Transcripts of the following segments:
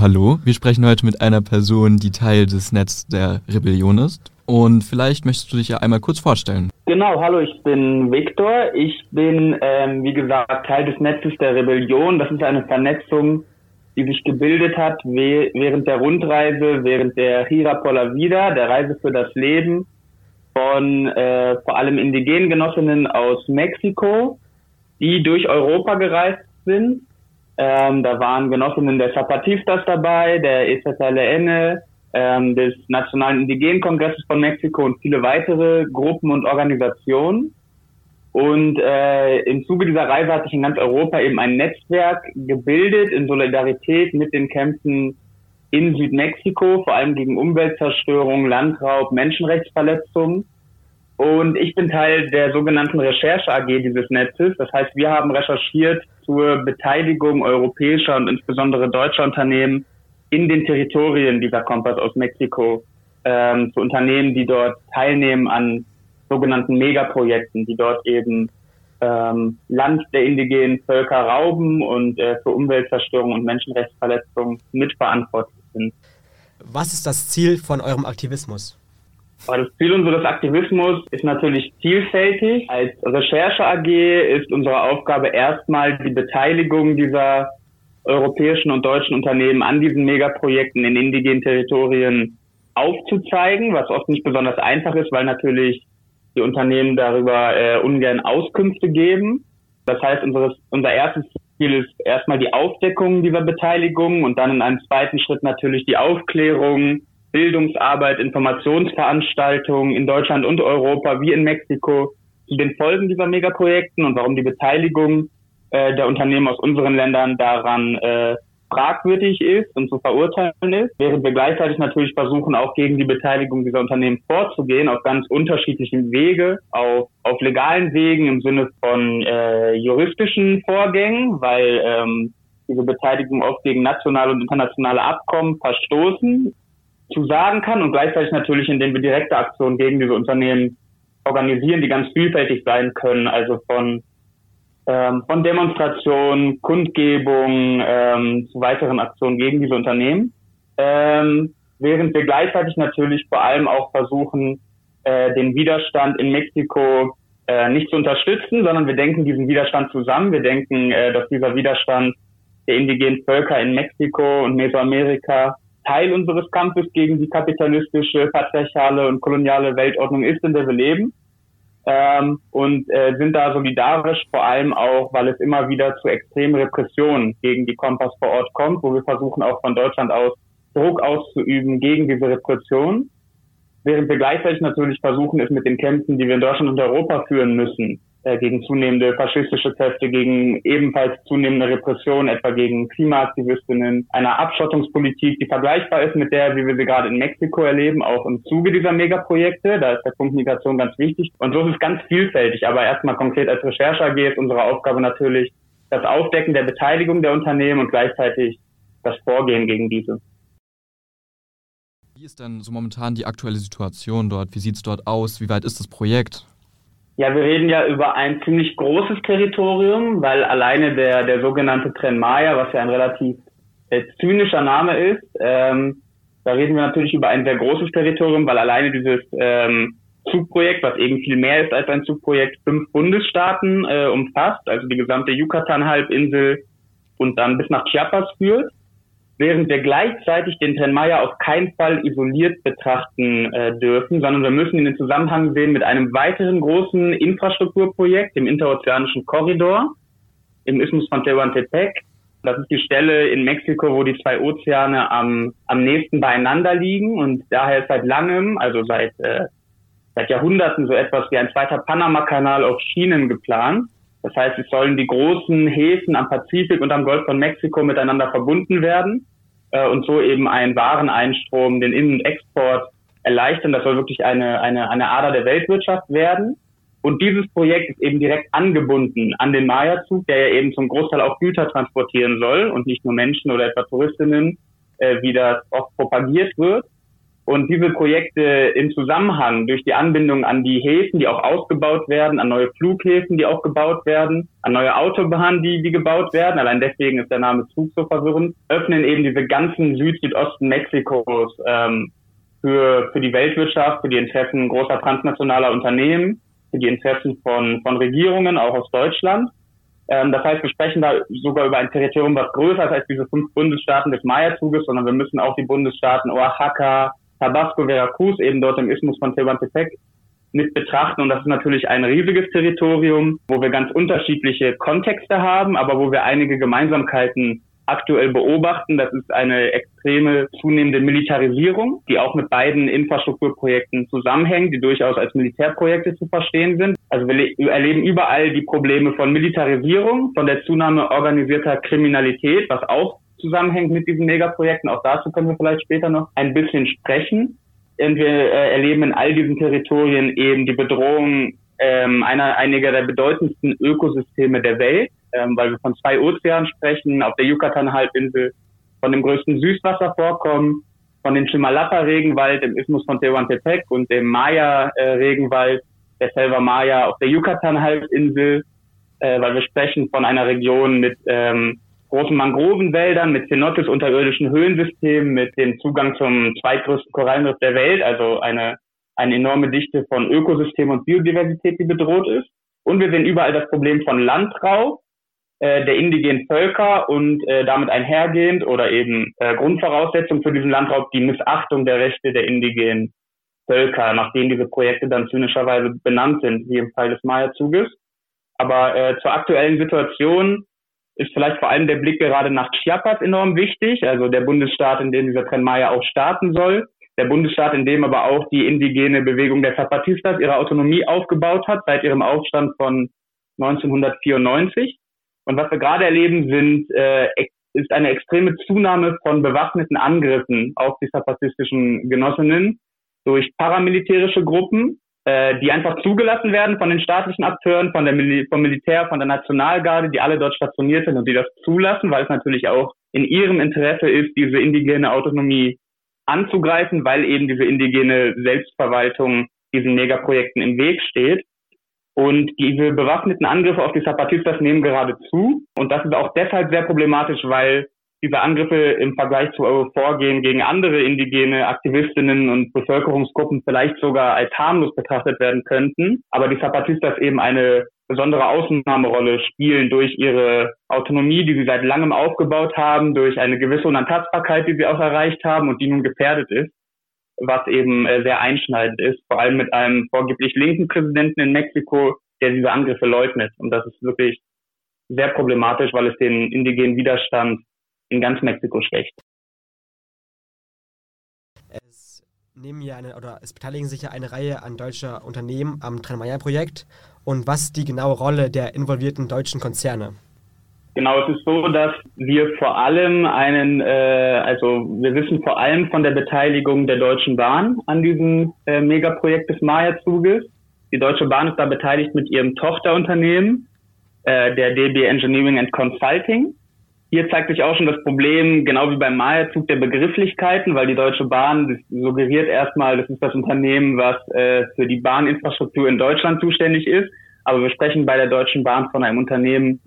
Hallo, wir sprechen heute mit einer Person, die Teil des Netz der Rebellion ist. Und vielleicht möchtest du dich ja einmal kurz vorstellen. Genau, hallo, ich bin Viktor. Ich bin, ähm, wie gesagt, Teil des Netzes der Rebellion. Das ist eine Vernetzung, die sich gebildet hat während der Rundreise, während der Hira Pola Vida, der Reise für das Leben, von äh, vor allem indigenen Genossinnen aus Mexiko, die durch Europa gereist sind. Ähm, da waren Genossinnen der Zapatistas dabei, der EZLN, ähm, des Nationalen Indigenen Kongresses von Mexiko und viele weitere Gruppen und Organisationen. Und äh, im Zuge dieser Reise hat sich in ganz Europa eben ein Netzwerk gebildet in Solidarität mit den Kämpfen in Südmexiko, vor allem gegen Umweltzerstörung, Landraub, Menschenrechtsverletzungen. Und ich bin Teil der sogenannten Recherche AG dieses Netzes. Das heißt, wir haben recherchiert zur Beteiligung europäischer und insbesondere deutscher Unternehmen in den Territorien dieser Kompass aus Mexiko, ähm, zu Unternehmen, die dort teilnehmen an sogenannten Megaprojekten, die dort eben ähm, Land der indigenen Völker rauben und äh, für Umweltzerstörung und Menschenrechtsverletzungen mitverantwortlich sind. Was ist das Ziel von eurem Aktivismus? Das Ziel unseres Aktivismus ist natürlich vielfältig. Als Recherche AG ist unsere Aufgabe erstmal die Beteiligung dieser europäischen und deutschen Unternehmen an diesen Megaprojekten in indigenen Territorien aufzuzeigen, was oft nicht besonders einfach ist, weil natürlich die Unternehmen darüber äh, ungern Auskünfte geben. Das heißt, unseres, unser erstes Ziel ist erstmal die Aufdeckung dieser Beteiligung und dann in einem zweiten Schritt natürlich die Aufklärung, Bildungsarbeit, Informationsveranstaltungen in Deutschland und Europa wie in Mexiko zu den Folgen dieser Megaprojekten und warum die Beteiligung äh, der Unternehmen aus unseren Ländern daran äh, fragwürdig ist und zu verurteilen ist, während wir gleichzeitig natürlich versuchen, auch gegen die Beteiligung dieser Unternehmen vorzugehen, auf ganz unterschiedlichen Wege, auf, auf legalen Wegen im Sinne von äh, juristischen Vorgängen, weil ähm, diese Beteiligung oft gegen nationale und internationale Abkommen verstoßen, zu sagen kann und gleichzeitig natürlich, indem wir direkte Aktionen gegen diese Unternehmen organisieren, die ganz vielfältig sein können, also von ähm, von Demonstrationen, Kundgebungen ähm, zu weiteren Aktionen gegen diese Unternehmen, ähm, während wir gleichzeitig natürlich vor allem auch versuchen, äh, den Widerstand in Mexiko äh, nicht zu unterstützen, sondern wir denken diesen Widerstand zusammen. Wir denken, äh, dass dieser Widerstand der indigenen Völker in Mexiko und Mesoamerika Teil unseres Kampfes gegen die kapitalistische, patriarchale und koloniale Weltordnung ist, in der wir leben. Ähm, und äh, sind da solidarisch, vor allem auch, weil es immer wieder zu extremen Repressionen gegen die Kompass vor Ort kommt, wo wir versuchen auch von Deutschland aus Druck auszuüben gegen diese Repression, während wir gleichzeitig natürlich versuchen, es mit den Kämpfen, die wir in Deutschland und Europa führen müssen, gegen zunehmende faschistische Kräfte, gegen ebenfalls zunehmende Repression, etwa gegen Klimaaktivistinnen, einer Abschottungspolitik, die vergleichbar ist mit der, wie wir sie gerade in Mexiko erleben, auch im Zuge dieser Megaprojekte. Da ist der Punkt Migration ganz wichtig. Und so ist es ganz vielfältig. Aber erstmal konkret als Recherche AG ist unsere Aufgabe natürlich das Aufdecken der Beteiligung der Unternehmen und gleichzeitig das Vorgehen gegen diese. Wie ist denn so momentan die aktuelle Situation dort? Wie sieht es dort aus? Wie weit ist das Projekt? Ja, wir reden ja über ein ziemlich großes Territorium, weil alleine der, der sogenannte Tren Maya, was ja ein relativ äh, zynischer Name ist, ähm, da reden wir natürlich über ein sehr großes Territorium, weil alleine dieses ähm, Zugprojekt, was eben viel mehr ist als ein Zugprojekt, fünf Bundesstaaten äh, umfasst, also die gesamte Yucatan-Halbinsel und dann bis nach Chiapas führt während wir gleichzeitig den Tenmaya auf keinen Fall isoliert betrachten äh, dürfen, sondern wir müssen ihn in Zusammenhang sehen mit einem weiteren großen Infrastrukturprojekt, dem interozeanischen Korridor im Isthmus von Tehuantepec. Das ist die Stelle in Mexiko, wo die zwei Ozeane am, am nächsten beieinander liegen und daher ist seit langem, also seit, äh, seit Jahrhunderten so etwas wie ein zweiter Panama-Kanal auf Schienen geplant. Das heißt, es sollen die großen Häfen am Pazifik und am Golf von Mexiko miteinander verbunden werden äh, und so eben einen Wareneinstrom, den In- und Export erleichtern. Das soll wirklich eine, eine, eine Ader der Weltwirtschaft werden. Und dieses Projekt ist eben direkt angebunden an den Maya-Zug, der ja eben zum Großteil auch Güter transportieren soll und nicht nur Menschen oder etwa Touristinnen, äh, wie das oft propagiert wird. Und diese Projekte im Zusammenhang durch die Anbindung an die Häfen, die auch ausgebaut werden, an neue Flughäfen, die auch gebaut werden, an neue Autobahnen, die, die gebaut werden, allein deswegen ist der Name Zug so verwirrend, öffnen eben diese ganzen Süd-Südosten Mexikos ähm, für, für die Weltwirtschaft, für die Interessen großer transnationaler Unternehmen, für die Interessen von, von Regierungen, auch aus Deutschland. Ähm, das heißt, wir sprechen da sogar über ein Territorium, was größer ist als diese fünf Bundesstaaten des Maya-Zuges, sondern wir müssen auch die Bundesstaaten Oaxaca, Tabasco, Veracruz, eben dort im Isthmus von Tehuantepec, mit betrachten. Und das ist natürlich ein riesiges Territorium, wo wir ganz unterschiedliche Kontexte haben, aber wo wir einige Gemeinsamkeiten aktuell beobachten. Das ist eine extreme zunehmende Militarisierung, die auch mit beiden Infrastrukturprojekten zusammenhängt, die durchaus als Militärprojekte zu verstehen sind. Also wir erleben überall die Probleme von Militarisierung, von der Zunahme organisierter Kriminalität, was auch zusammenhängt mit diesen Megaprojekten. Auch dazu können wir vielleicht später noch ein bisschen sprechen. Und wir äh, erleben in all diesen Territorien eben die Bedrohung ähm, einer, einiger der bedeutendsten Ökosysteme der Welt, ähm, weil wir von zwei Ozeanen sprechen, auf der Yucatan-Halbinsel, von dem größten Süßwasservorkommen, von dem Chimalapa-Regenwald im Isthmus von Tehuantepec und dem Maya-Regenwald, der Selva Maya auf der Yucatan-Halbinsel, äh, weil wir sprechen von einer Region mit ähm, großen Mangrovenwäldern, mit Cenotes unterirdischen Höhensystemen, mit dem Zugang zum zweitgrößten Korallenriff der Welt, also eine, eine enorme Dichte von Ökosystem und Biodiversität, die bedroht ist. Und wir sehen überall das Problem von Landraub äh, der indigenen Völker und äh, damit einhergehend oder eben äh, Grundvoraussetzung für diesen Landraub die Missachtung der Rechte der indigenen Völker, nach denen diese Projekte dann zynischerweise benannt sind, wie im Fall des Maya-Zuges. Aber äh, zur aktuellen Situation ist vielleicht vor allem der Blick gerade nach Chiapas enorm wichtig, also der Bundesstaat, in dem dieser Tren Maya auch starten soll. Der Bundesstaat, in dem aber auch die indigene Bewegung der Zapatistas ihre Autonomie aufgebaut hat, seit ihrem Aufstand von 1994. Und was wir gerade erleben, sind, äh, ist eine extreme Zunahme von bewaffneten Angriffen auf die zapatistischen Genossinnen durch paramilitärische Gruppen, äh, die einfach zugelassen werden von den staatlichen Akteuren, von der Mil vom Militär, von der Nationalgarde, die alle dort stationiert sind und die das zulassen, weil es natürlich auch in ihrem Interesse ist, diese indigene Autonomie anzugreifen, weil eben diese indigene Selbstverwaltung diesen Megaprojekten im Weg steht. Und diese bewaffneten Angriffe auf die Zapatistas nehmen gerade zu. Und das ist auch deshalb sehr problematisch, weil diese Angriffe im Vergleich zu eurem Vorgehen gegen andere indigene Aktivistinnen und Bevölkerungsgruppen vielleicht sogar als harmlos betrachtet werden könnten. Aber die Zapatistas eben eine besondere Ausnahmerolle spielen durch ihre Autonomie, die sie seit langem aufgebaut haben, durch eine gewisse Unantastbarkeit, die sie auch erreicht haben und die nun gefährdet ist, was eben äh, sehr einschneidend ist, vor allem mit einem vorgeblich linken Präsidenten in Mexiko, der diese Angriffe leugnet. Und das ist wirklich sehr problematisch, weil es den indigenen Widerstand in ganz Mexiko schwächt. Es nehmen ja eine, oder es beteiligen sich ja eine Reihe an deutscher Unternehmen am Tranmaya-Projekt. Und was ist die genaue Rolle der involvierten deutschen Konzerne? Genau, es ist so, dass wir vor allem einen, äh, also wir wissen vor allem von der Beteiligung der Deutschen Bahn an diesem äh, Megaprojekt des Maya-Zuges. Die Deutsche Bahn ist da beteiligt mit ihrem Tochterunternehmen, äh, der DB Engineering and Consulting. Hier zeigt sich auch schon das Problem, genau wie beim Maya-Zug der Begrifflichkeiten, weil die Deutsche Bahn suggeriert erstmal, das ist das Unternehmen, was äh, für die Bahninfrastruktur in Deutschland zuständig ist. Aber wir sprechen bei der Deutschen Bahn von einem Unternehmen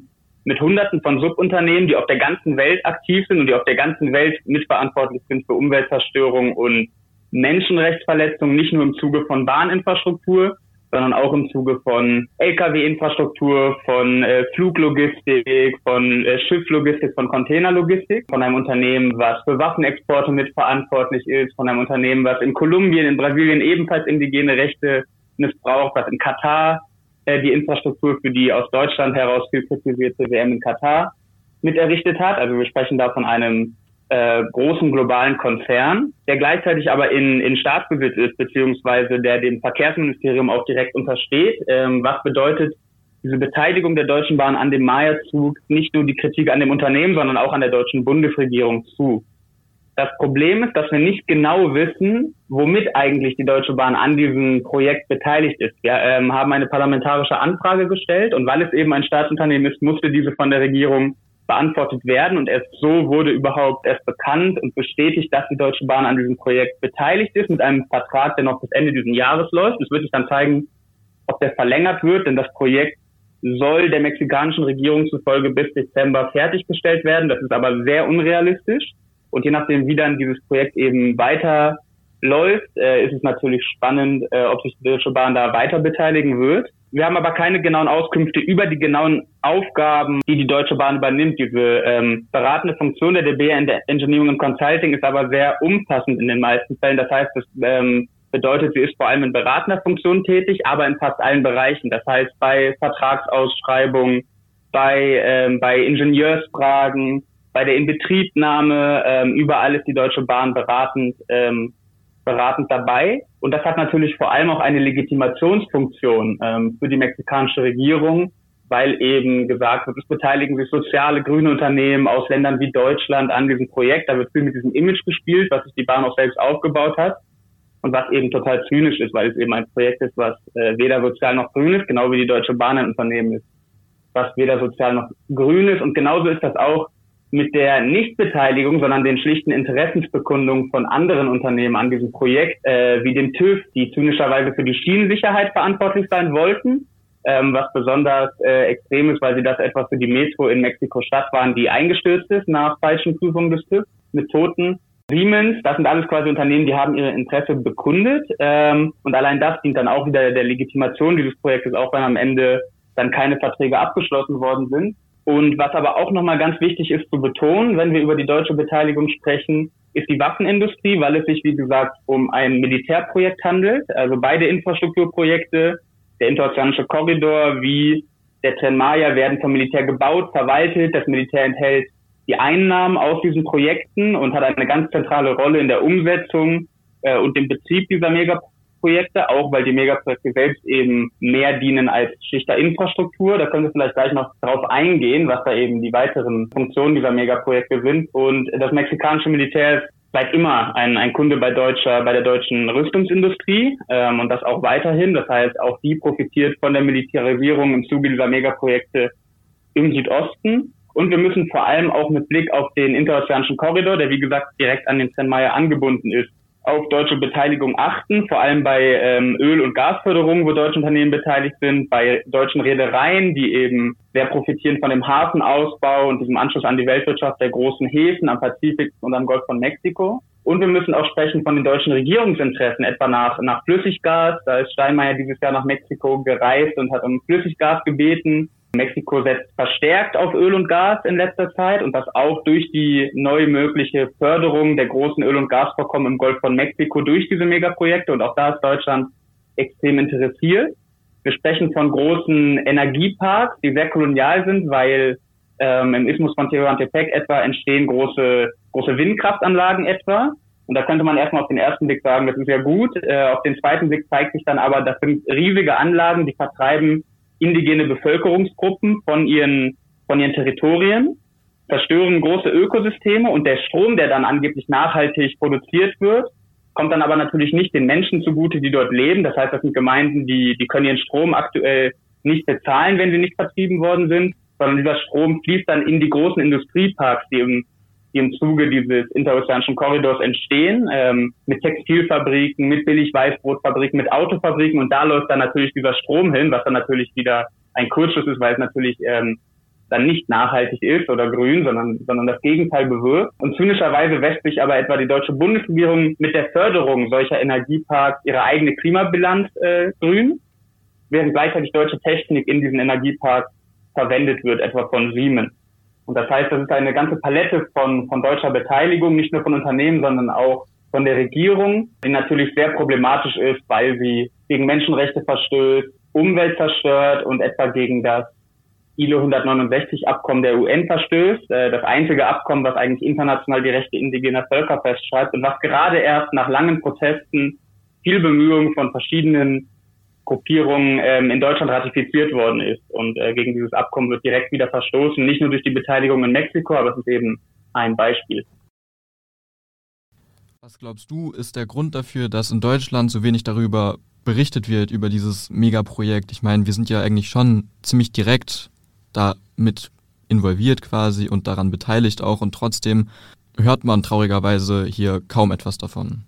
mit Hunderten von Subunternehmen, die auf der ganzen Welt aktiv sind und die auf der ganzen Welt mitverantwortlich sind für Umweltzerstörung und Menschenrechtsverletzungen, nicht nur im Zuge von Bahninfrastruktur, sondern auch im Zuge von Lkw-Infrastruktur, von äh, Fluglogistik, von äh, Schifflogistik, von Containerlogistik, von einem Unternehmen, was für Waffenexporte mitverantwortlich ist, von einem Unternehmen, was in Kolumbien, in Brasilien ebenfalls indigene Rechte missbraucht, was in Katar äh, die Infrastruktur für die aus Deutschland heraus viel kritisierte WM in Katar mit errichtet hat. Also wir sprechen da von einem äh, großen globalen Konzern, der gleichzeitig aber in, in Staatsbesitz ist, beziehungsweise der dem Verkehrsministerium auch direkt untersteht, ähm, was bedeutet diese Beteiligung der Deutschen Bahn an dem Maya-Zug nicht nur die Kritik an dem Unternehmen, sondern auch an der deutschen Bundesregierung zu. Das Problem ist, dass wir nicht genau wissen, womit eigentlich die Deutsche Bahn an diesem Projekt beteiligt ist. Wir ähm, haben eine parlamentarische Anfrage gestellt und weil es eben ein Staatsunternehmen ist, musste diese von der Regierung beantwortet werden. Und erst so wurde überhaupt erst bekannt und bestätigt, dass die Deutsche Bahn an diesem Projekt beteiligt ist mit einem Vertrag, der noch bis Ende dieses Jahres läuft. Es wird sich dann zeigen, ob der verlängert wird, denn das Projekt soll der mexikanischen Regierung zufolge bis Dezember fertiggestellt werden. Das ist aber sehr unrealistisch. Und je nachdem, wie dann dieses Projekt eben weiter läuft, äh, ist es natürlich spannend, äh, ob sich die Deutsche Bahn da weiter beteiligen wird. Wir haben aber keine genauen Auskünfte über die genauen Aufgaben, die die Deutsche Bahn übernimmt. Diese ähm, beratende Funktion der DB Engineering und Consulting ist aber sehr umfassend in den meisten Fällen. Das heißt, das ähm, bedeutet, sie ist vor allem in beratender Funktion tätig, aber in fast allen Bereichen. Das heißt, bei Vertragsausschreibungen, bei, ähm, bei Ingenieursfragen, bei der Inbetriebnahme, ähm, überall ist die Deutsche Bahn beratend ähm, beratend dabei. Und das hat natürlich vor allem auch eine Legitimationsfunktion ähm, für die mexikanische Regierung, weil eben gesagt wird, es beteiligen sich soziale grüne Unternehmen aus Ländern wie Deutschland an diesem Projekt. Da wird viel mit diesem Image gespielt, was sich die Bahn auch selbst aufgebaut hat und was eben total zynisch ist, weil es eben ein Projekt ist, was äh, weder sozial noch grün ist, genau wie die Deutsche Bahn ein Unternehmen ist, was weder sozial noch grün ist. Und genauso ist das auch mit der Nichtbeteiligung, sondern den schlichten Interessensbekundungen von anderen Unternehmen an diesem Projekt, äh, wie dem TÜV, die zynischerweise für die Schienensicherheit verantwortlich sein wollten, ähm, was besonders äh, extrem ist, weil sie das etwa für die Metro in Mexiko-Stadt waren, die eingestürzt ist nach falschen Prüfungen des TÜV mit Toten. Siemens, das sind alles quasi Unternehmen, die haben ihre Interesse bekundet ähm, und allein das dient dann auch wieder der Legitimation dieses Projektes, auch wenn am Ende dann keine Verträge abgeschlossen worden sind. Und was aber auch nochmal ganz wichtig ist zu betonen, wenn wir über die deutsche Beteiligung sprechen, ist die Waffenindustrie, weil es sich, wie gesagt, um ein Militärprojekt handelt. Also beide Infrastrukturprojekte, der interozeanische Korridor wie der Tren werden vom Militär gebaut, verwaltet. Das Militär enthält die Einnahmen aus diesen Projekten und hat eine ganz zentrale Rolle in der Umsetzung äh, und dem Betrieb dieser Megaprojekte. Projekte, auch weil die Megaprojekte selbst eben mehr dienen als schlichter Infrastruktur. Da können wir vielleicht gleich noch drauf eingehen, was da eben die weiteren Funktionen dieser Megaprojekte sind. Und das mexikanische Militär ist seit immer ein, ein Kunde bei deutscher, bei der deutschen Rüstungsindustrie ähm, und das auch weiterhin. Das heißt, auch die profitiert von der Militarisierung im Zuge dieser Megaprojekte im Südosten. Und wir müssen vor allem auch mit Blick auf den interozeanischen Korridor, der wie gesagt direkt an den Zenmaier angebunden ist, auf deutsche Beteiligung achten, vor allem bei ähm, Öl- und Gasförderung, wo deutsche Unternehmen beteiligt sind, bei deutschen Reedereien, die eben sehr profitieren von dem Hafenausbau und diesem Anschluss an die Weltwirtschaft der großen Häfen am Pazifik und am Golf von Mexiko. Und wir müssen auch sprechen von den deutschen Regierungsinteressen, etwa nach, nach Flüssiggas. Da ist Steinmeier dieses Jahr nach Mexiko gereist und hat um Flüssiggas gebeten. Mexiko setzt verstärkt auf Öl und Gas in letzter Zeit und das auch durch die neu mögliche Förderung der großen Öl- und Gasvorkommen im Golf von Mexiko durch diese Megaprojekte und auch da ist Deutschland extrem interessiert. Wir sprechen von großen Energieparks, die sehr kolonial sind, weil ähm, im Isthmus von Tehuantepec etwa entstehen große, große Windkraftanlagen etwa. Und da könnte man erstmal auf den ersten Blick sagen, das ist ja gut. Äh, auf den zweiten Blick zeigt sich dann aber, das sind riesige Anlagen, die vertreiben indigene Bevölkerungsgruppen von ihren, von ihren Territorien, zerstören große Ökosysteme und der Strom, der dann angeblich nachhaltig produziert wird, kommt dann aber natürlich nicht den Menschen zugute, die dort leben. Das heißt, das sind Gemeinden, die, die können ihren Strom aktuell nicht bezahlen, wenn sie nicht vertrieben worden sind, sondern dieser Strom fließt dann in die großen Industrieparks, die im die im Zuge dieses interozeanischen Korridors entstehen, ähm, mit Textilfabriken, mit Billig-Weißbrotfabriken, mit Autofabriken und da läuft dann natürlich dieser Strom hin, was dann natürlich wieder ein Kurzschluss ist, weil es natürlich ähm, dann nicht nachhaltig ist oder grün, sondern, sondern das Gegenteil bewirkt. Und zynischerweise wäscht sich aber etwa die deutsche Bundesregierung mit der Förderung solcher Energieparks ihre eigene Klimabilanz äh, grün, während gleichzeitig deutsche Technik in diesen Energieparks verwendet wird, etwa von Siemens. Und das heißt, das ist eine ganze Palette von, von deutscher Beteiligung, nicht nur von Unternehmen, sondern auch von der Regierung, die natürlich sehr problematisch ist, weil sie gegen Menschenrechte verstößt, Umwelt zerstört und etwa gegen das ILO 169 Abkommen der UN verstößt. Äh, das einzige Abkommen, was eigentlich international die Rechte indigener Völker festschreibt und was gerade erst nach langen Protesten, viel Bemühungen von verschiedenen Gruppierung ähm, in Deutschland ratifiziert worden ist. Und äh, gegen dieses Abkommen wird direkt wieder verstoßen, nicht nur durch die Beteiligung in Mexiko, aber es ist eben ein Beispiel. Was glaubst du, ist der Grund dafür, dass in Deutschland so wenig darüber berichtet wird, über dieses Megaprojekt? Ich meine, wir sind ja eigentlich schon ziemlich direkt damit involviert quasi und daran beteiligt auch und trotzdem hört man traurigerweise hier kaum etwas davon.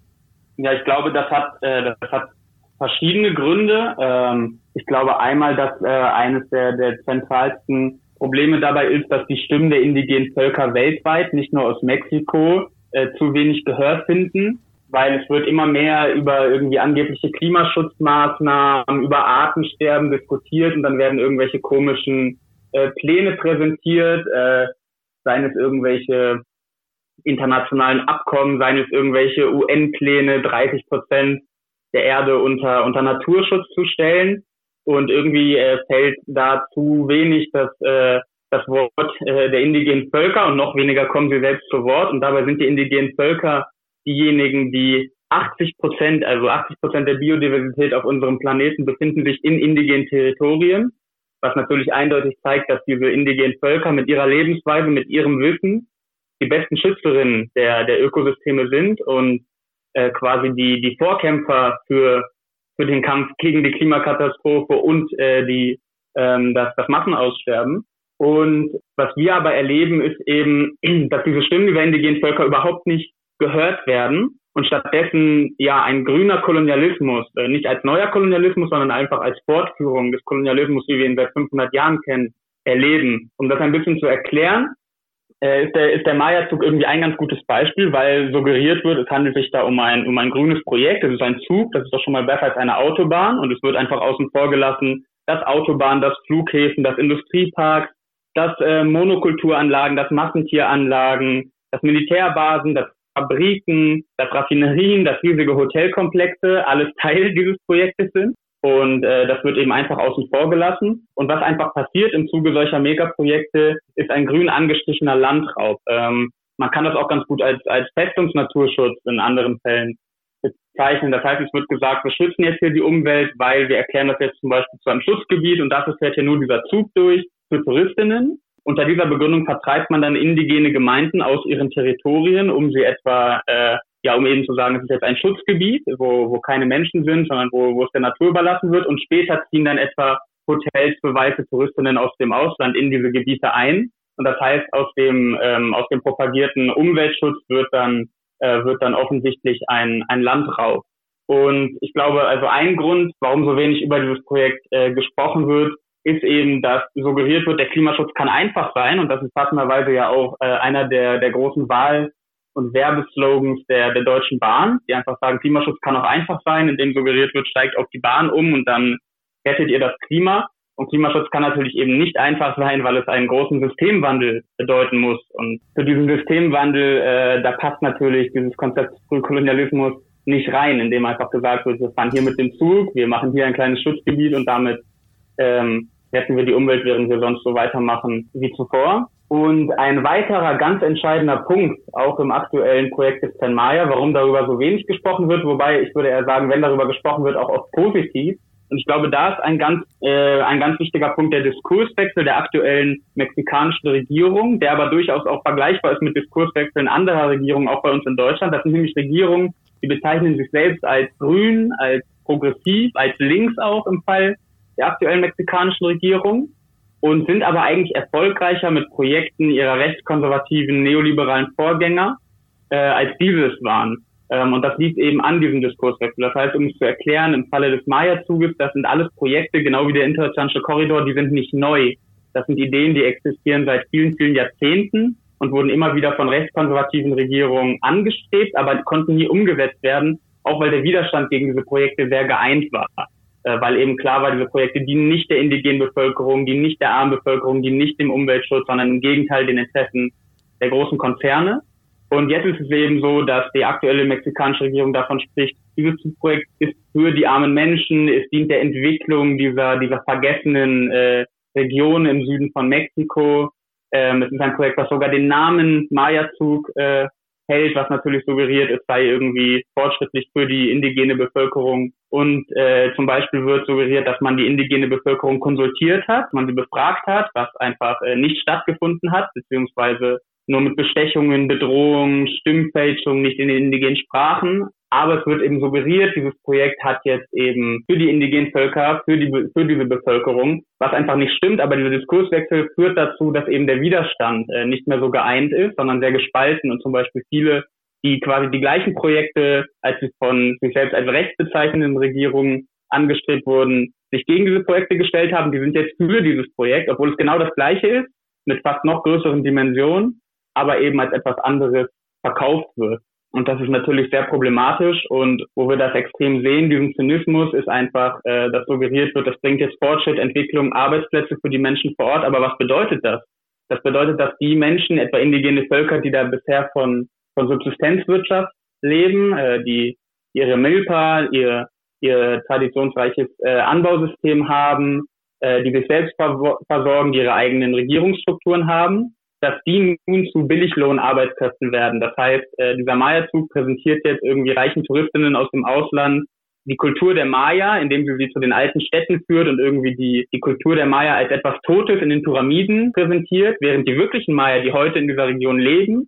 Ja, ich glaube, das hat, äh, das hat verschiedene Gründe. Ähm, ich glaube einmal, dass äh, eines der, der zentralsten Probleme dabei ist, dass die Stimmen der indigenen Völker weltweit, nicht nur aus Mexiko, äh, zu wenig Gehör finden, weil es wird immer mehr über irgendwie angebliche Klimaschutzmaßnahmen, über Artensterben diskutiert und dann werden irgendwelche komischen äh, Pläne präsentiert, äh, seien es irgendwelche internationalen Abkommen, seien es irgendwelche UN-Pläne, 30 Prozent der Erde unter, unter Naturschutz zu stellen. Und irgendwie äh, fällt da zu wenig das, äh, das Wort äh, der indigenen Völker und noch weniger kommen sie selbst zu Wort. Und dabei sind die indigenen Völker diejenigen, die 80 Prozent, also 80 Prozent der Biodiversität auf unserem Planeten befinden sich in indigenen Territorien, was natürlich eindeutig zeigt, dass diese indigenen Völker mit ihrer Lebensweise, mit ihrem Wissen die besten Schützerinnen der, der Ökosysteme sind und äh, quasi die, die Vorkämpfer für, für den Kampf gegen die Klimakatastrophe und äh, die, ähm, das, das Massenaussterben. Und was wir aber erleben, ist eben, dass diese Stimmen dieser indigenen Völker überhaupt nicht gehört werden und stattdessen ja ein grüner Kolonialismus, äh, nicht als neuer Kolonialismus, sondern einfach als Fortführung des Kolonialismus, wie wir ihn seit 500 Jahren kennen, erleben. Um das ein bisschen zu erklären, äh, ist der, ist der Maya-Zug irgendwie ein ganz gutes Beispiel, weil suggeriert wird, es handelt sich da um ein, um ein grünes Projekt. Es ist ein Zug, das ist doch schon mal besser als eine Autobahn und es wird einfach außen vor gelassen, dass Autobahnen, dass Flughäfen, dass Industrieparks, dass äh, Monokulturanlagen, dass Massentieranlagen, dass Militärbasen, dass Fabriken, dass Raffinerien, dass riesige Hotelkomplexe alles Teil dieses Projektes sind. Und äh, das wird eben einfach außen vor gelassen. Und was einfach passiert im Zuge solcher Megaprojekte, ist ein grün angestrichener Landraub. Ähm, man kann das auch ganz gut als, als Festungsnaturschutz in anderen Fällen bezeichnen. Das heißt, es wird gesagt, wir schützen jetzt hier die Umwelt, weil wir erklären das jetzt zum Beispiel zu einem Schutzgebiet und dafür fährt hier nur dieser Zug durch für Touristinnen. Unter dieser Begründung vertreibt man dann indigene Gemeinden aus ihren Territorien, um sie etwa äh, ja, um eben zu sagen, es ist jetzt ein Schutzgebiet, wo, wo keine Menschen sind, sondern wo, wo es der Natur überlassen wird. Und später ziehen dann etwa Hotels für weiße Touristinnen aus dem Ausland in diese Gebiete ein. Und das heißt, aus dem, ähm, aus dem propagierten Umweltschutz wird dann, äh, wird dann offensichtlich ein, ein Landraub. Und ich glaube, also ein Grund, warum so wenig über dieses Projekt äh, gesprochen wird, ist eben, dass suggeriert wird, der Klimaschutz kann einfach sein. Und das ist passenderweise ja auch äh, einer der, der großen Wahl, und Werbeslogans der, der Deutschen Bahn, die einfach sagen, Klimaschutz kann auch einfach sein, indem suggeriert wird, steigt auf die Bahn um und dann rettet ihr das Klima. Und Klimaschutz kann natürlich eben nicht einfach sein, weil es einen großen Systemwandel bedeuten muss. Und zu diesem Systemwandel, äh, da passt natürlich dieses Konzept Frühkolonialismus nicht rein, indem einfach gesagt wird, wir fahren hier mit dem Zug, wir machen hier ein kleines Schutzgebiet und damit ähm, retten wir die Umwelt, während wir sonst so weitermachen wie zuvor. Und ein weiterer ganz entscheidender Punkt, auch im aktuellen Projekt ist Zen Maya, warum darüber so wenig gesprochen wird, wobei ich würde eher sagen, wenn darüber gesprochen wird, auch oft positiv. Und ich glaube, da ist ein ganz, äh, ein ganz wichtiger Punkt der Diskurswechsel der aktuellen mexikanischen Regierung, der aber durchaus auch vergleichbar ist mit Diskurswechseln anderer Regierungen, auch bei uns in Deutschland. Das sind nämlich Regierungen, die bezeichnen sich selbst als grün, als progressiv, als links auch im Fall der aktuellen mexikanischen Regierung und sind aber eigentlich erfolgreicher mit Projekten ihrer rechtskonservativen neoliberalen Vorgänger, äh, als dieses waren. Ähm, und das liegt eben an diesem Diskurswechsel. Das heißt, um es zu erklären, im Falle des Maya-Zuges, das sind alles Projekte, genau wie der interozeanische Korridor, die sind nicht neu. Das sind Ideen, die existieren seit vielen, vielen Jahrzehnten und wurden immer wieder von rechtskonservativen Regierungen angestrebt, aber konnten nie umgesetzt werden, auch weil der Widerstand gegen diese Projekte sehr geeint war weil eben klar war, diese Projekte dienen nicht der indigenen Bevölkerung, dienen nicht der armen Bevölkerung, dienen nicht dem Umweltschutz, sondern im Gegenteil den Interessen der großen Konzerne. Und jetzt ist es eben so, dass die aktuelle mexikanische Regierung davon spricht, dieses Projekt ist für die armen Menschen, es dient der Entwicklung dieser, dieser vergessenen äh, Region im Süden von Mexiko. Ähm, es ist ein Projekt, was sogar den Namen Maya-Zug äh, hält, was natürlich suggeriert, es sei irgendwie fortschrittlich für die indigene Bevölkerung. Und äh, zum Beispiel wird suggeriert, dass man die indigene Bevölkerung konsultiert hat, man sie befragt hat, was einfach äh, nicht stattgefunden hat, beziehungsweise nur mit Bestechungen, Bedrohungen, Stimmfälschungen, nicht in den indigenen Sprachen. Aber es wird eben suggeriert, dieses Projekt hat jetzt eben für die indigenen Völker, für, die, für diese Bevölkerung, was einfach nicht stimmt, aber dieser Diskurswechsel führt dazu, dass eben der Widerstand äh, nicht mehr so geeint ist, sondern sehr gespalten. Und zum Beispiel viele, die quasi die gleichen Projekte, als sie von sich selbst als rechts bezeichnenden Regierungen angestrebt wurden, sich gegen diese Projekte gestellt haben, die sind jetzt für dieses Projekt, obwohl es genau das gleiche ist, mit fast noch größeren Dimensionen, aber eben als etwas anderes verkauft wird. Und das ist natürlich sehr problematisch und wo wir das extrem sehen, diesen Zynismus ist einfach, äh, dass suggeriert wird, das bringt jetzt Fortschritt, Entwicklung, Arbeitsplätze für die Menschen vor Ort. Aber was bedeutet das? Das bedeutet, dass die Menschen, etwa indigene Völker, die da bisher von, von Subsistenzwirtschaft leben, äh, die ihre Milpa, ihr, ihr traditionsreiches äh, Anbausystem haben, äh, die sich selbst versorgen, die ihre eigenen Regierungsstrukturen haben, dass die nun zu Billiglohnarbeitskräften werden. Das heißt, äh, dieser Maya-Zug präsentiert jetzt irgendwie reichen Touristinnen aus dem Ausland die Kultur der Maya, indem sie sie zu den alten Städten führt und irgendwie die, die Kultur der Maya als etwas Totes in den Pyramiden präsentiert, während die wirklichen Maya, die heute in dieser Region leben,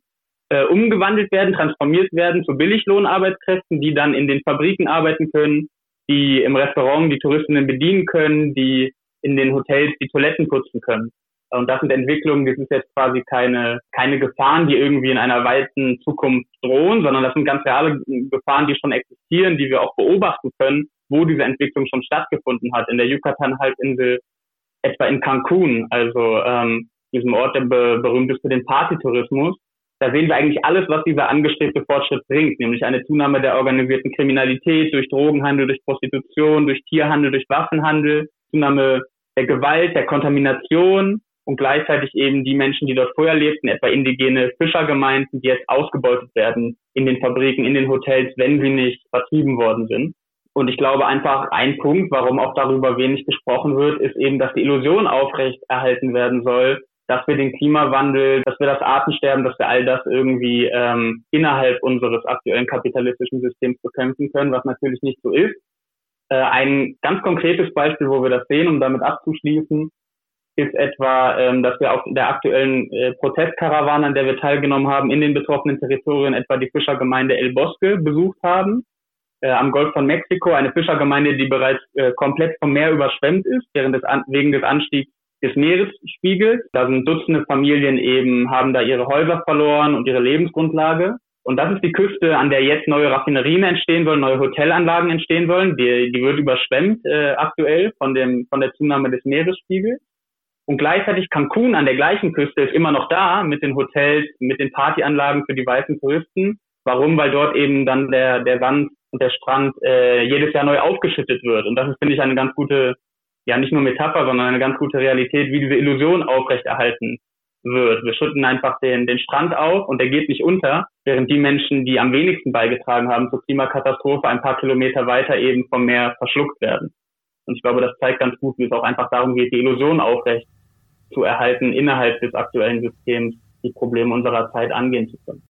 äh, umgewandelt werden, transformiert werden zu Billiglohnarbeitskräften, die dann in den Fabriken arbeiten können, die im Restaurant die Touristinnen bedienen können, die in den Hotels die Toiletten putzen können. Und das sind Entwicklungen, das ist jetzt quasi keine, keine Gefahren, die irgendwie in einer weiten Zukunft drohen, sondern das sind ganz reale Gefahren, die schon existieren, die wir auch beobachten können, wo diese Entwicklung schon stattgefunden hat. In der Yucatan-Halbinsel, etwa in Cancun, also ähm, diesem Ort, der be berühmt ist für den Partytourismus. Da sehen wir eigentlich alles, was dieser angestrebte Fortschritt bringt, nämlich eine Zunahme der organisierten Kriminalität durch Drogenhandel, durch Prostitution, durch Tierhandel, durch Waffenhandel, Zunahme der Gewalt, der Kontamination, und gleichzeitig eben die Menschen, die dort vorher lebten, etwa indigene Fischergemeinden, die jetzt ausgebeutet werden in den Fabriken, in den Hotels, wenn sie nicht vertrieben worden sind. Und ich glaube einfach, ein Punkt, warum auch darüber wenig gesprochen wird, ist eben, dass die Illusion aufrecht erhalten werden soll, dass wir den Klimawandel, dass wir das Artensterben, dass wir all das irgendwie ähm, innerhalb unseres aktuellen kapitalistischen Systems bekämpfen können, was natürlich nicht so ist. Äh, ein ganz konkretes Beispiel, wo wir das sehen, um damit abzuschließen, ist etwa, ähm, dass wir auf der aktuellen äh, Protestkarawane, an der wir teilgenommen haben, in den betroffenen Territorien etwa die Fischergemeinde El Bosque besucht haben, äh, am Golf von Mexiko, eine Fischergemeinde, die bereits äh, komplett vom Meer überschwemmt ist, während des an, wegen des Anstiegs des Meeresspiegels. Da sind Dutzende Familien eben, haben da ihre Häuser verloren und ihre Lebensgrundlage. Und das ist die Küste, an der jetzt neue Raffinerien entstehen sollen, neue Hotelanlagen entstehen sollen. Die, die wird überschwemmt äh, aktuell von, dem, von der Zunahme des Meeresspiegels. Und gleichzeitig Cancun an der gleichen Küste ist immer noch da mit den Hotels, mit den Partyanlagen für die weißen Touristen. Warum? Weil dort eben dann der, der Sand und der Strand äh, jedes Jahr neu aufgeschüttet wird. Und das ist, finde ich, eine ganz gute, ja nicht nur Metapher, sondern eine ganz gute Realität, wie diese Illusion aufrechterhalten wird. Wir schütten einfach den, den Strand auf und der geht nicht unter, während die Menschen, die am wenigsten beigetragen haben zur Klimakatastrophe, ein paar Kilometer weiter eben vom Meer verschluckt werden. Und ich glaube, das zeigt ganz gut, wie es auch einfach darum geht, die Illusion aufrecht zu erhalten, innerhalb des aktuellen Systems die Probleme unserer Zeit angehen zu können.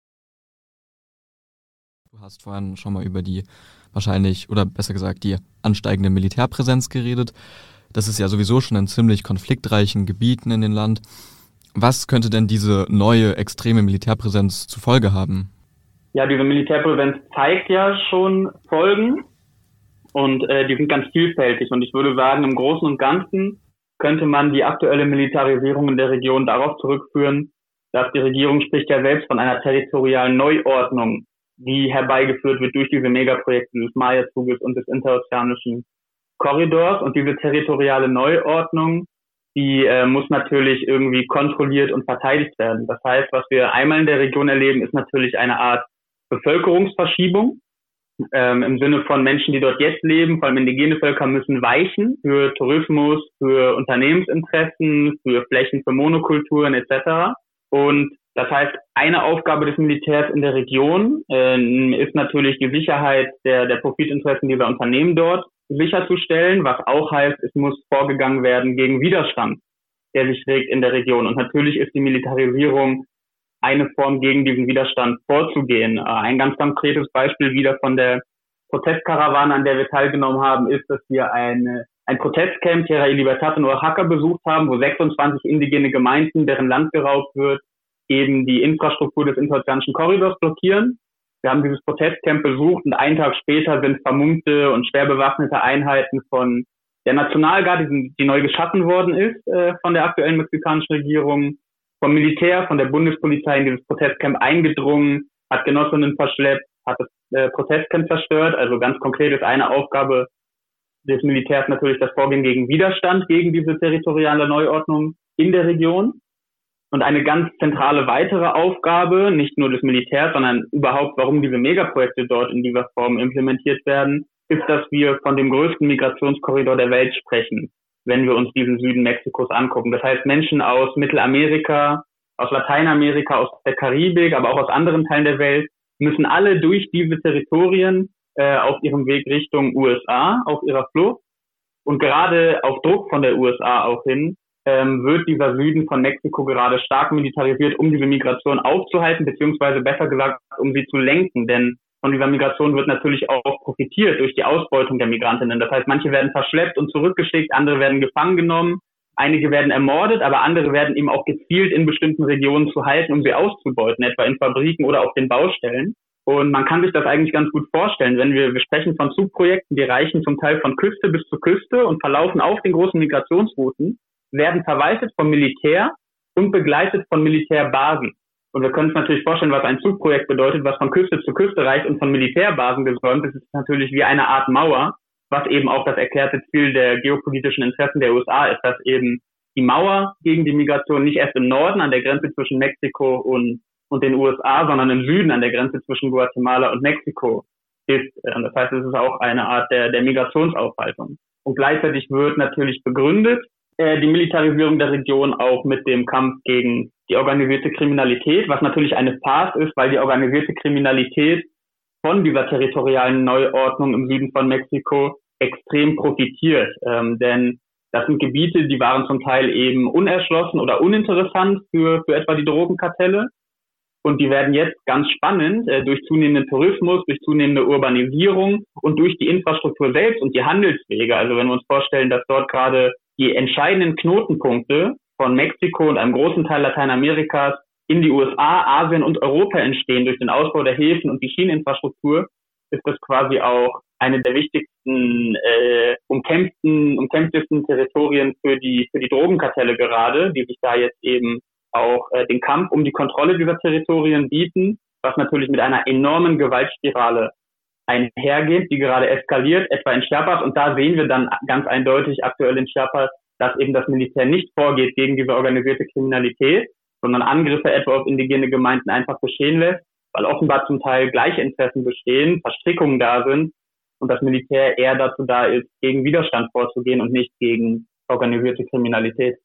Du hast vorhin schon mal über die wahrscheinlich, oder besser gesagt, die ansteigende Militärpräsenz geredet. Das ist ja sowieso schon in ziemlich konfliktreichen Gebieten in dem Land. Was könnte denn diese neue extreme Militärpräsenz zur Folge haben? Ja, diese Militärpräsenz zeigt ja schon Folgen und äh, die sind ganz vielfältig. Und ich würde sagen, im Großen und Ganzen könnte man die aktuelle Militarisierung in der Region darauf zurückführen, dass die Regierung spricht ja selbst von einer territorialen Neuordnung, die herbeigeführt wird durch diese Megaprojekte des Maya-Zuges und des interozeanischen Korridors. Und diese territoriale Neuordnung, die äh, muss natürlich irgendwie kontrolliert und verteidigt werden. Das heißt, was wir einmal in der Region erleben, ist natürlich eine Art Bevölkerungsverschiebung ähm, im Sinne von Menschen, die dort jetzt leben, vor allem indigene Völker, müssen weichen für Tourismus, für Unternehmensinteressen, für Flächen für Monokulturen etc. Und das heißt, eine Aufgabe des Militärs in der Region äh, ist natürlich die Sicherheit der, der Profitinteressen dieser Unternehmen dort sicherzustellen, was auch heißt, es muss vorgegangen werden gegen Widerstand, der sich regt in der Region. Und natürlich ist die Militarisierung eine Form gegen diesen Widerstand vorzugehen. Äh, ein ganz konkretes Beispiel wieder von der Protestkarawane, an der wir teilgenommen haben, ist, dass wir eine, ein Protestcamp Tierra y Libertad in Oaxaca besucht haben, wo 26 indigene Gemeinden, deren Land geraubt wird, eben die Infrastruktur des interozeanischen Korridors blockieren. Wir haben dieses Protestcamp besucht und einen Tag später sind vermummte und schwer bewaffnete Einheiten von der Nationalgarde, die, die neu geschaffen worden ist äh, von der aktuellen mexikanischen Regierung, vom Militär, von der Bundespolizei in dieses Protestcamp eingedrungen, hat Genossinnen verschleppt, hat das äh, Protestcamp zerstört. Also ganz konkret ist eine Aufgabe des Militärs natürlich das Vorgehen gegen Widerstand gegen diese territoriale Neuordnung in der Region. Und eine ganz zentrale weitere Aufgabe, nicht nur des Militärs, sondern überhaupt, warum diese Megaprojekte dort in dieser Form implementiert werden, ist, dass wir von dem größten Migrationskorridor der Welt sprechen, wenn wir uns diesen Süden Mexikos angucken. Das heißt, Menschen aus Mittelamerika, aus Lateinamerika, aus der Karibik, aber auch aus anderen Teilen der Welt müssen alle durch diese Territorien äh, auf ihrem Weg Richtung USA, auf ihrer Flucht. Und gerade auf Druck von der USA auch hin, ähm, wird dieser Süden von Mexiko gerade stark militarisiert, um diese Migration aufzuhalten, beziehungsweise besser gesagt, um sie zu lenken. Denn von dieser Migration wird natürlich auch profitiert durch die Ausbeutung der Migrantinnen. Das heißt, manche werden verschleppt und zurückgeschickt, andere werden gefangen genommen, einige werden ermordet, aber andere werden eben auch gezielt in bestimmten Regionen zu halten, um sie auszubeuten, etwa in Fabriken oder auf den Baustellen. Und man kann sich das eigentlich ganz gut vorstellen, wenn wir, wir sprechen von Zugprojekten, die reichen zum Teil von Küste bis zu Küste und verlaufen auf den großen Migrationsrouten werden verwaltet vom Militär und begleitet von Militärbasen. Und wir können uns natürlich vorstellen, was ein Zugprojekt bedeutet, was von Küste zu Küste reicht und von Militärbasen gesäumt ist. ist natürlich wie eine Art Mauer, was eben auch das erklärte Ziel der geopolitischen Interessen der USA ist, dass eben die Mauer gegen die Migration nicht erst im Norden an der Grenze zwischen Mexiko und, und den USA, sondern im Süden an der Grenze zwischen Guatemala und Mexiko ist. Das heißt, es ist auch eine Art der, der Migrationsaufhaltung. Und gleichzeitig wird natürlich begründet, äh, die Militarisierung der Region auch mit dem Kampf gegen die organisierte Kriminalität, was natürlich eine Farce ist, weil die organisierte Kriminalität von dieser territorialen Neuordnung im Süden von Mexiko extrem profitiert. Ähm, denn das sind Gebiete, die waren zum Teil eben unerschlossen oder uninteressant für, für etwa die Drogenkartelle. Und die werden jetzt ganz spannend äh, durch zunehmenden Tourismus, durch zunehmende Urbanisierung und durch die Infrastruktur selbst und die Handelswege. Also wenn wir uns vorstellen, dass dort gerade die entscheidenden Knotenpunkte von Mexiko und einem großen Teil Lateinamerikas in die USA, Asien und Europa entstehen durch den Ausbau der Häfen und die Schieneninfrastruktur, ist das quasi auch eine der wichtigsten äh, umkämpften, umkämpftesten Territorien für die für die Drogenkartelle gerade, die sich da jetzt eben auch äh, den Kampf um die Kontrolle dieser Territorien bieten, was natürlich mit einer enormen Gewaltspirale einhergeht, die gerade eskaliert, etwa in Chiapas. Und da sehen wir dann ganz eindeutig aktuell in Chiapas, dass eben das Militär nicht vorgeht gegen diese organisierte Kriminalität, sondern Angriffe etwa auf indigene Gemeinden einfach geschehen lässt, weil offenbar zum Teil gleiche Interessen bestehen, Verstrickungen da sind und das Militär eher dazu da ist, gegen Widerstand vorzugehen und nicht gegen organisierte Kriminalität.